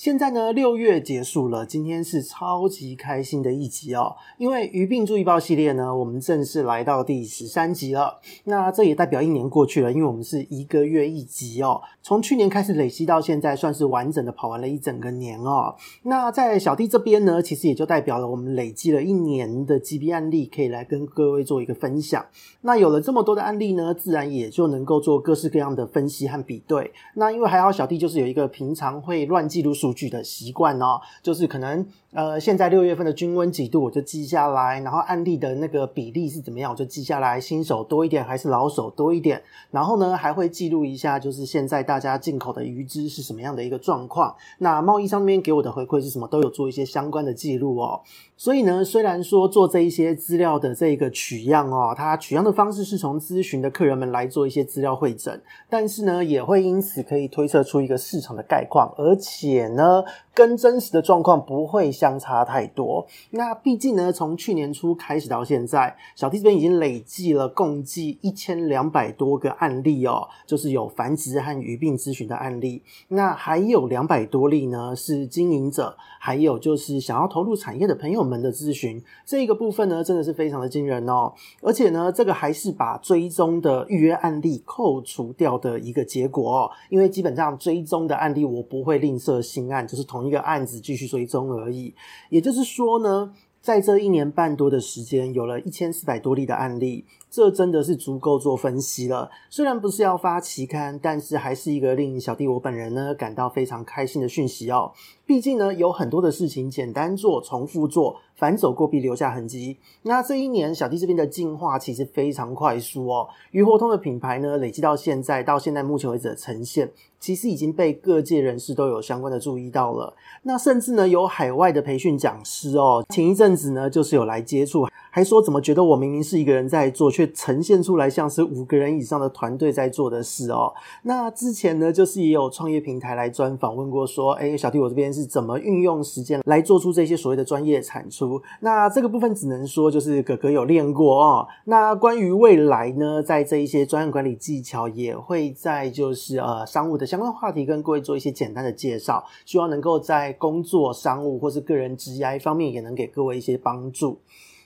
现在呢，六月结束了，今天是超级开心的一集哦，因为鱼病注意报系列呢，我们正式来到第十三集了。那这也代表一年过去了，因为我们是一个月一集哦，从去年开始累积到现在，算是完整的跑完了一整个年哦。那在小弟这边呢，其实也就代表了我们累积了一年的 GB 案例，可以来跟各位做一个分享。那有了这么多的案例呢，自然也就能够做各式各样的分析和比对。那因为还好，小弟就是有一个平常会乱记录数。数据的习惯哦，就是可能呃，现在六月份的均温几度，我就记下来，然后案例的那个比例是怎么样，我就记下来，新手多一点还是老手多一点，然后呢，还会记录一下，就是现在大家进口的鱼只是什么样的一个状况，那贸易上面给我的回馈是什么，都有做一些相关的记录哦。所以呢，虽然说做这一些资料的这个取样哦，它取样的方式是从咨询的客人们来做一些资料汇整，但是呢，也会因此可以推测出一个市场的概况，而且呢，跟真实的状况不会相差太多。那毕竟呢，从去年初开始到现在，小弟这边已经累计了共计一千两百多个案例哦，就是有繁殖和鱼病咨询的案例。那还有两百多例呢，是经营者，还有就是想要投入产业的朋友们们的咨询这一个部分呢，真的是非常的惊人哦，而且呢，这个还是把追踪的预约案例扣除掉的一个结果，因为基本上追踪的案例我不会吝啬新案，就是同一个案子继续追踪而已。也就是说呢，在这一年半多的时间，有了一千四百多例的案例。这真的是足够做分析了。虽然不是要发期刊，但是还是一个令小弟我本人呢感到非常开心的讯息哦。毕竟呢，有很多的事情简单做、重复做，反走过必留下痕迹。那这一年，小弟这边的进化其实非常快速哦。鱼活通的品牌呢，累积到现在，到现在目前为止的呈现，其实已经被各界人士都有相关的注意到了。那甚至呢，有海外的培训讲师哦，前一阵子呢，就是有来接触。还说怎么觉得我明明是一个人在做，却呈现出来像是五个人以上的团队在做的事哦。那之前呢，就是也有创业平台来专访问过，说，诶，小弟我这边是怎么运用时间来做出这些所谓的专业产出？那这个部分只能说就是哥哥有练过哦。那关于未来呢，在这一些专业管理技巧，也会在就是呃商务的相关话题跟各位做一些简单的介绍，希望能够在工作、商务或是个人职业方面，也能给各位一些帮助。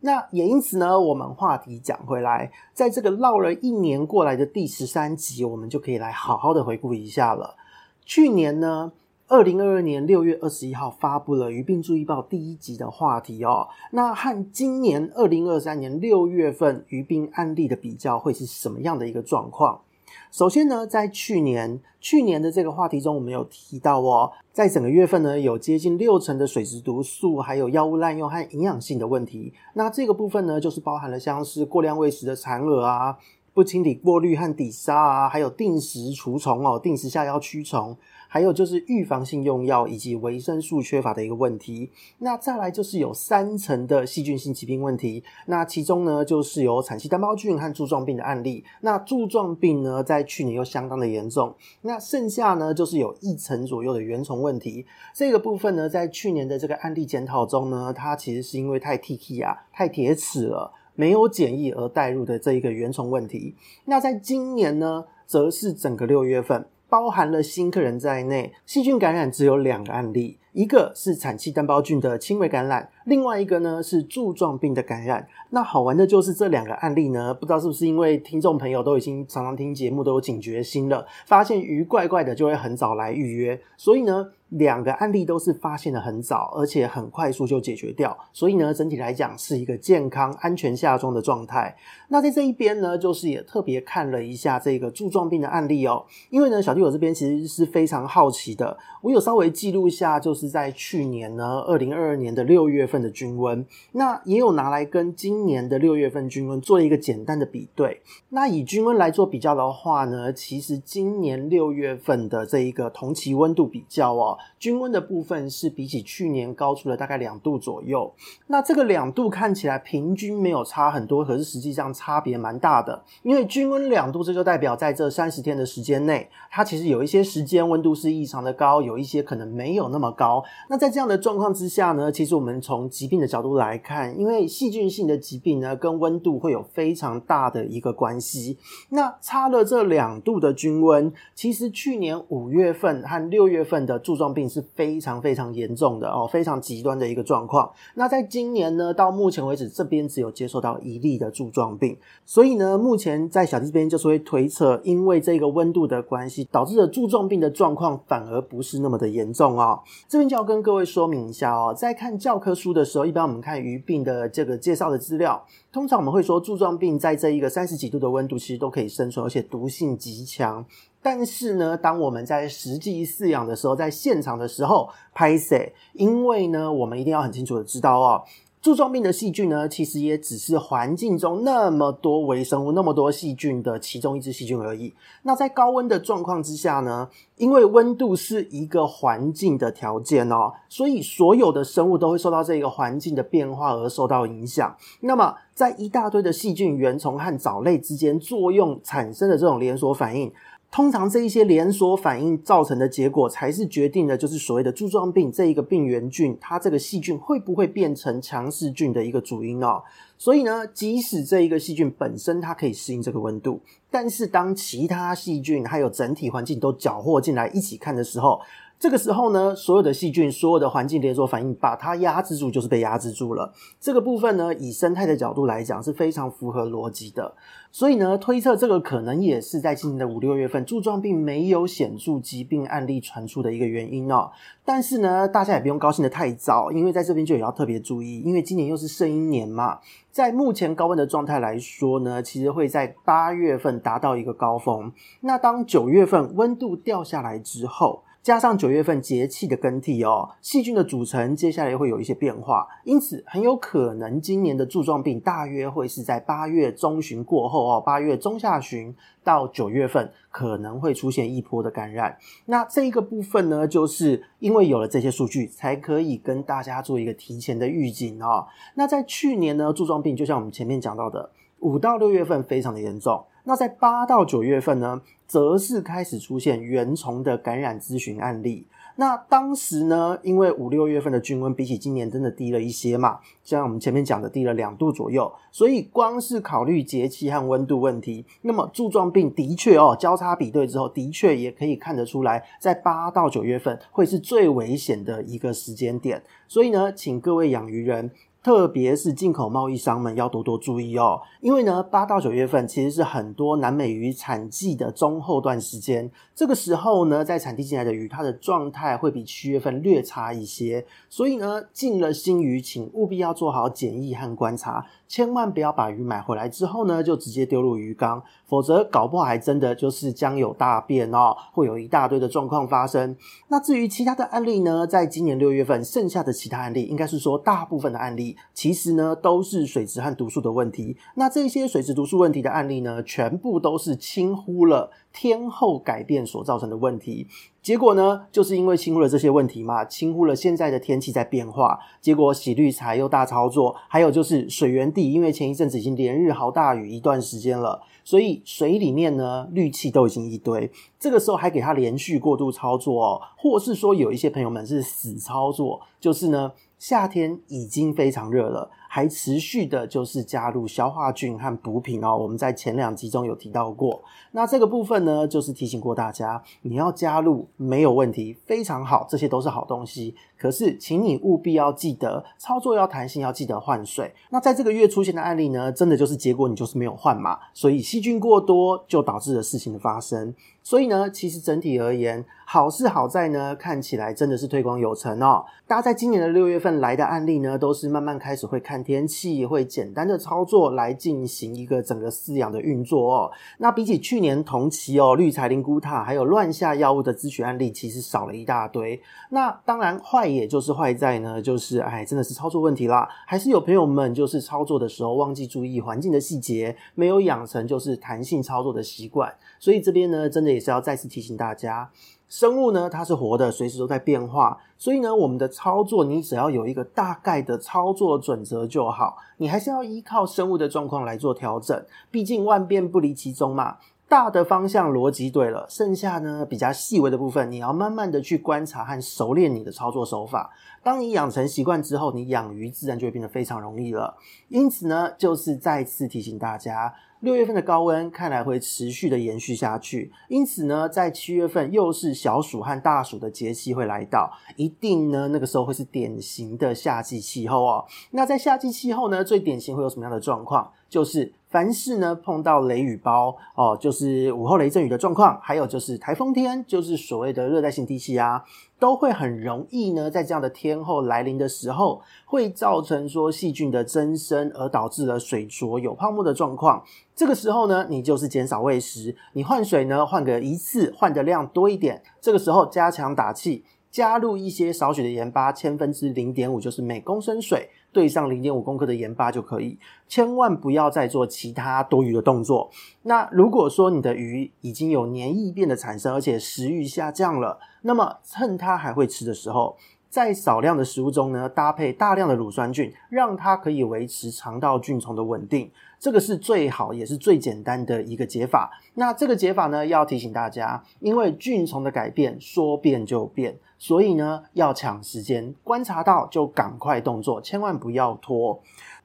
那也因此呢，我们话题讲回来，在这个绕了一年过来的第十三集，我们就可以来好好的回顾一下了。去年呢，二零二二年六月二十一号发布了《鱼病注意报》第一集的话题哦。那和今年二零二三年六月份鱼病案例的比较，会是什么样的一个状况？首先呢，在去年去年的这个话题中，我们有提到哦，在整个月份呢，有接近六成的水质毒素，还有药物滥用和营养性的问题。那这个部分呢，就是包含了像是过量喂食的残饵啊，不清理过滤和底沙啊，还有定时除虫哦，定时下药驱虫。还有就是预防性用药以及维生素缺乏的一个问题，那再来就是有三层的细菌性疾病问题，那其中呢就是有产气单胞菌和柱状病的案例，那柱状病呢在去年又相当的严重，那剩下呢就是有一层左右的原虫问题，这个部分呢在去年的这个案例检讨中呢，它其实是因为太 T 啊太铁齿了，没有检疫而带入的这一个原虫问题，那在今年呢则是整个六月份。包含了新客人在内，细菌感染只有两个案例，一个是产气单胞菌的轻微感染，另外一个呢是柱状病的感染。那好玩的就是这两个案例呢，不知道是不是因为听众朋友都已经常常听节目都有警觉心了，发现鱼怪怪的就会很早来预约，所以呢。两个案例都是发现的很早，而且很快速就解决掉，所以呢，整体来讲是一个健康、安全下装的状态。那在这一边呢，就是也特别看了一下这个柱状病的案例哦，因为呢，小弟我这边其实是非常好奇的，我有稍微记录一下，就是在去年呢，二零二二年的六月份的均温，那也有拿来跟今年的六月份均温做一个简单的比对。那以均温来做比较的话呢，其实今年六月份的这一个同期温度比较哦，均温的部分是比起去年高出了大概两度左右。那这个两度看起来平均没有差很多，可是实际上差别蛮大的。因为均温两度，这就代表在这三十天的时间内，它其实有一些时间温度是异常的高，有一些可能没有那么高。那在这样的状况之下呢，其实我们从疾病的角度来看，因为细菌性的疾病呢，跟温度会有非常大的一个关系。那差了这两度的均温，其实去年五月份和六月份的柱状病是非常非常严重的哦，非常极端的一个状况。那在今年呢，到目前为止，这边只有接受到一例的柱状病，所以呢，目前在小弟这边就是会推测，因为这个温度的关系，导致的柱状病的状况反而不是那么的严重哦。边就要跟各位说明一下哦，在看教科书的时候，一般我们看鱼病的这个介绍的资料，通常我们会说柱状病在这一个三十几度的温度其实都可以生存，而且毒性极强。但是呢，当我们在实际饲养的时候，在现场的时候，拍摄，因为呢，我们一定要很清楚的知道哦。柱状病的细菌呢，其实也只是环境中那么多微生物、那么多细菌的其中一只细菌而已。那在高温的状况之下呢，因为温度是一个环境的条件哦，所以所有的生物都会受到这个环境的变化而受到影响。那么，在一大堆的细菌、原虫和藻类之间作用产生的这种连锁反应。通常这一些连锁反应造成的结果，才是决定的，就是所谓的柱状病这一个病原菌，它这个细菌会不会变成强势菌的一个主因哦。所以呢，即使这一个细菌本身它可以适应这个温度，但是当其他细菌还有整体环境都搅和进来一起看的时候，这个时候呢，所有的细菌、所有的环境连锁反应把它压制住，就是被压制住了。这个部分呢，以生态的角度来讲是非常符合逻辑的。所以呢，推测这个可能也是在今年的五六月份柱状病没有显著疾病案例传出的一个原因哦。但是呢，大家也不用高兴得太早，因为在这边就也要特别注意，因为今年又是圣婴年嘛。在目前高温的状态来说呢，其实会在八月份达到一个高峰。那当九月份温度掉下来之后，加上九月份节气的更替哦，细菌的组成接下来会有一些变化，因此很有可能今年的柱状病大约会是在八月中旬过后哦，八月中下旬到九月份可能会出现一波的感染。那这一个部分呢，就是因为有了这些数据，才可以跟大家做一个提前的预警哦。那在去年呢，柱状病就像我们前面讲到的，五到六月份非常的严重。那在八到九月份呢，则是开始出现原虫的感染咨询案例。那当时呢，因为五六月份的均温比起今年真的低了一些嘛，像我们前面讲的低了两度左右，所以光是考虑节气和温度问题，那么柱状病的确哦，交叉比对之后，的确也可以看得出来，在八到九月份会是最危险的一个时间点。所以呢，请各位养鱼人。特别是进口贸易商们要多多注意哦，因为呢，八到九月份其实是很多南美鱼产季的中后段时间，这个时候呢，在产地进来的鱼，它的状态会比七月份略差一些，所以呢，进了新鱼，请务必要做好检疫和观察。千万不要把鱼买回来之后呢，就直接丢入鱼缸，否则搞不好还真的就是将有大变哦，会有一大堆的状况发生。那至于其他的案例呢，在今年六月份剩下的其他案例，应该是说大部分的案例，其实呢都是水质和毒素的问题。那这些水质毒素问题的案例呢，全部都是轻忽了天候改变所造成的问题。结果呢，就是因为轻忽了这些问题嘛，轻忽了现在的天气在变化，结果洗滤材又大操作，还有就是水源地，因为前一阵子已经连日豪大雨一段时间了，所以水里面呢氯气都已经一堆，这个时候还给它连续过度操作哦，或是说有一些朋友们是死操作，就是呢夏天已经非常热了。还持续的就是加入消化菌和补品哦，我们在前两集中有提到过。那这个部分呢，就是提醒过大家，你要加入没有问题，非常好，这些都是好东西。可是，请你务必要记得操作要弹性，要记得换水。那在这个月出现的案例呢，真的就是结果你就是没有换嘛，所以细菌过多就导致了事情的发生。所以呢，其实整体而言，好是好在呢，看起来真的是推广有成哦。大家在今年的六月份来的案例呢，都是慢慢开始会看天气，会简单的操作来进行一个整个饲养的运作哦。那比起去年同期哦，绿彩灵菇塔还有乱下药物的咨询案例，其实少了一大堆。那当然坏也就是坏在呢，就是哎，真的是操作问题啦。还是有朋友们就是操作的时候忘记注意环境的细节，没有养成就是弹性操作的习惯。所以这边呢，真的也是要再次提醒大家。生物呢，它是活的，随时都在变化，所以呢，我们的操作你只要有一个大概的操作准则就好，你还是要依靠生物的状况来做调整，毕竟万变不离其宗嘛。大的方向逻辑对了，剩下呢比较细微的部分，你要慢慢的去观察和熟练你的操作手法。当你养成习惯之后，你养鱼自然就会变得非常容易了。因此呢，就是再次提醒大家。六月份的高温看来会持续的延续下去，因此呢，在七月份又是小暑和大暑的节气会来到，一定呢那个时候会是典型的夏季气候哦。那在夏季气候呢，最典型会有什么样的状况？就是凡是呢碰到雷雨包哦，就是午后雷阵雨的状况，还有就是台风天，就是所谓的热带性低气压。都会很容易呢，在这样的天候来临的时候，会造成说细菌的增生，而导致了水浊有泡沫的状况。这个时候呢，你就是减少喂食，你换水呢，换个一次，换的量多一点。这个时候加强打气，加入一些少许的盐巴，千分之零点五，就是每公升水。对上零点五公克的盐巴就可以，千万不要再做其他多余的动作。那如果说你的鱼已经有黏液变的产生，而且食欲下降了，那么趁它还会吃的时候，在少量的食物中呢，搭配大量的乳酸菌，让它可以维持肠道菌虫的稳定。这个是最好也是最简单的一个解法。那这个解法呢，要提醒大家，因为菌虫的改变说变就变。所以呢，要抢时间，观察到就赶快动作，千万不要拖。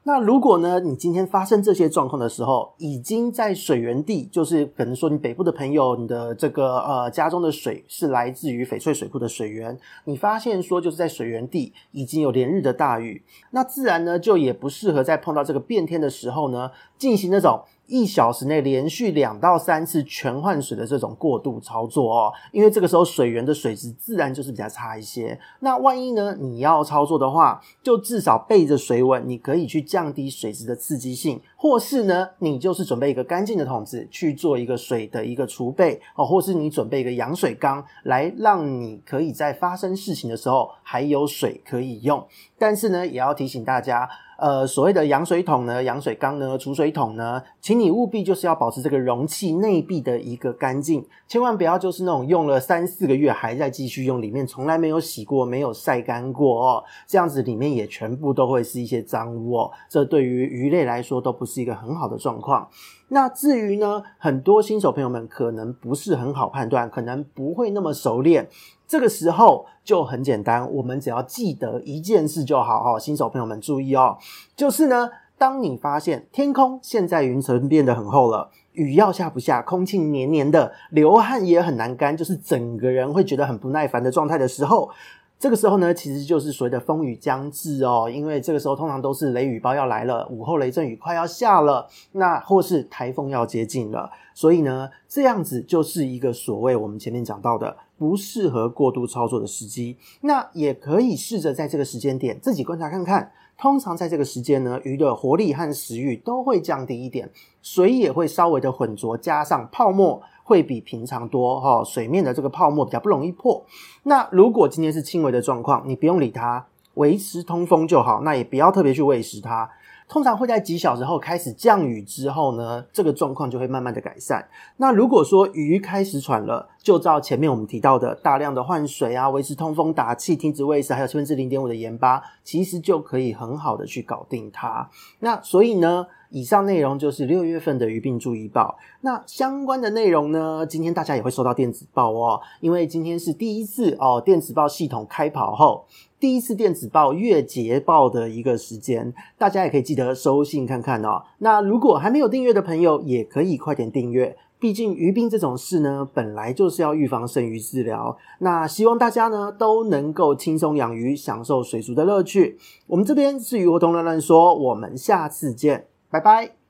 那如果呢，你今天发生这些状况的时候，已经在水源地，就是可能说你北部的朋友，你的这个呃家中的水是来自于翡翠水库的水源，你发现说就是在水源地已经有连日的大雨，那自然呢就也不适合在碰到这个变天的时候呢，进行那种。一小时内连续两到三次全换水的这种过度操作哦，因为这个时候水源的水质自然就是比较差一些。那万一呢，你要操作的话，就至少备着水稳，你可以去降低水质的刺激性，或是呢，你就是准备一个干净的桶子去做一个水的一个储备哦，或是你准备一个养水缸来让你可以在发生事情的时候还有水可以用。但是呢，也要提醒大家。呃，所谓的养水桶呢、养水缸呢、储水桶呢，请你务必就是要保持这个容器内壁的一个干净，千万不要就是那种用了三四个月还在继续用，里面从来没有洗过、没有晒干过哦，这样子里面也全部都会是一些脏污哦，这对于鱼类来说都不是是一个很好的状况。那至于呢，很多新手朋友们可能不是很好判断，可能不会那么熟练。这个时候就很简单，我们只要记得一件事就好哦。新手朋友们注意哦，就是呢，当你发现天空现在云层变得很厚了，雨要下不下，空气黏黏的，流汗也很难干，就是整个人会觉得很不耐烦的状态的时候。这个时候呢，其实就是所谓的风雨将至哦，因为这个时候通常都是雷雨包要来了，午后雷阵雨快要下了，那或是台风要接近了，所以呢，这样子就是一个所谓我们前面讲到的不适合过度操作的时机。那也可以试着在这个时间点自己观察看看，通常在这个时间呢，鱼的活力和食欲都会降低一点，水也会稍微的浑浊，加上泡沫。会比平常多哈，水面的这个泡沫比较不容易破。那如果今天是轻微的状况，你不用理它，维持通风就好。那也不要特别去喂食它。通常会在几小时后开始降雨之后呢，这个状况就会慢慢的改善。那如果说鱼开始喘了，就照前面我们提到的大量的换水啊，维持通风、打气、停止喂食，还有千分之零点五的盐巴，其实就可以很好的去搞定它。那所以呢，以上内容就是六月份的鱼病注意报。那相关的内容呢，今天大家也会收到电子报哦，因为今天是第一次哦，电子报系统开跑后，第一次电子报月结报的一个时间，大家也可以记得收信看看哦。那如果还没有订阅的朋友，也可以快点订阅。毕竟鱼病这种事呢，本来就是要预防胜于治疗。那希望大家呢都能够轻松养鱼，享受水族的乐趣。我们这边是鱼活通乱乱说，我们下次见。拜拜。